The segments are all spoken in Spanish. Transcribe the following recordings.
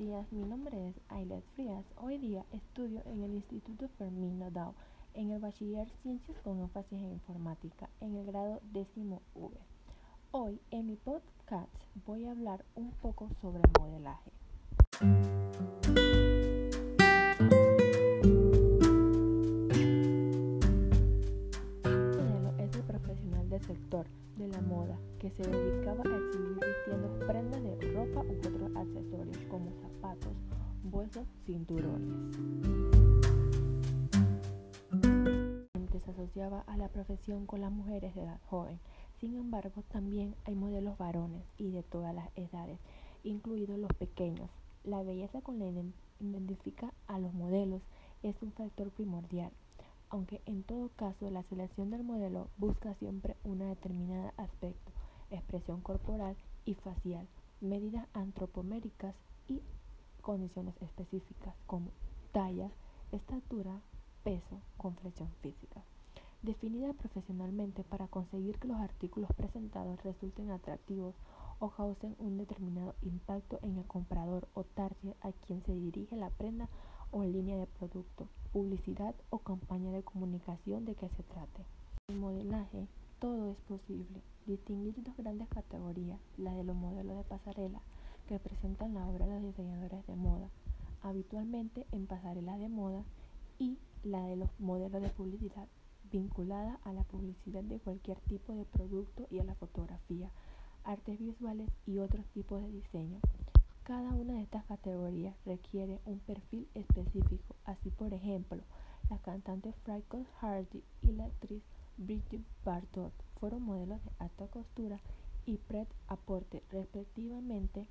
días, mi nombre es Ailet Frías. Hoy día estudio en el Instituto Fermín Nodal en el Bachiller Ciencias con énfasis en Informática en el grado décimo V. Hoy en mi podcast voy a hablar un poco sobre el modelaje. El modelo es el profesional del sector de la moda que se dedicaba a exhibir vistiendo prendas de ropa u otros accesorios como zapatos, bolsos, cinturones. Se asociaba a la profesión con las mujeres de edad joven. Sin embargo, también hay modelos varones y de todas las edades, incluidos los pequeños. La belleza con la identifica a los modelos es un factor primordial, aunque en todo caso la selección del modelo busca siempre un determinado aspecto, expresión corporal y facial, medidas antropoméricas y condiciones específicas como talla, estatura, peso, complexión física. Definida profesionalmente para conseguir que los artículos presentados resulten atractivos o causen un determinado impacto en el comprador o target a quien se dirige la prenda o línea de producto, publicidad o campaña de comunicación de que se trate. En modelaje, todo es posible. Distinguir dos grandes categorías, la de los modelos de pasarela, que presentan la obra de los diseñadores de moda, habitualmente en pasarelas de moda, y la de los modelos de publicidad, vinculada a la publicidad de cualquier tipo de producto y a la fotografía, artes visuales y otros tipos de diseño. Cada una de estas categorías requiere un perfil específico, así por ejemplo, la cantante Franco Hardy y la actriz Brigitte Bardot fueron modelos de alta costura y pret aporte respectivamente,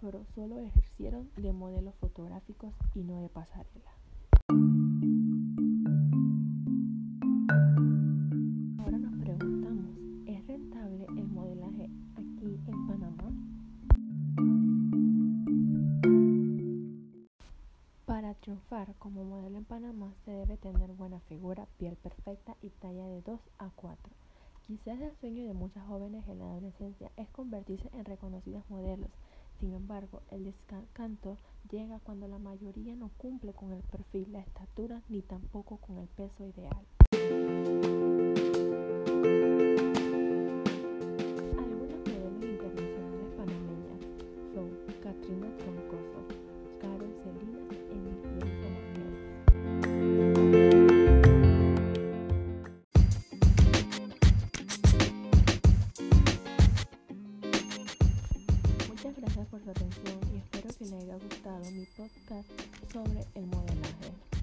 pero solo ejercieron de modelos fotográficos y no de pasarela. Como modelo en Panamá se debe tener buena figura, piel perfecta y talla de 2 a 4. Quizás el sueño de muchas jóvenes en la adolescencia es convertirse en reconocidas modelos. Sin embargo, el descanto llega cuando la mayoría no cumple con el perfil, la estatura ni tampoco con el peso ideal. Algunas modelos internacionales panameñas son Katrina Troncoso, les haya gustado mi podcast sobre el modelaje.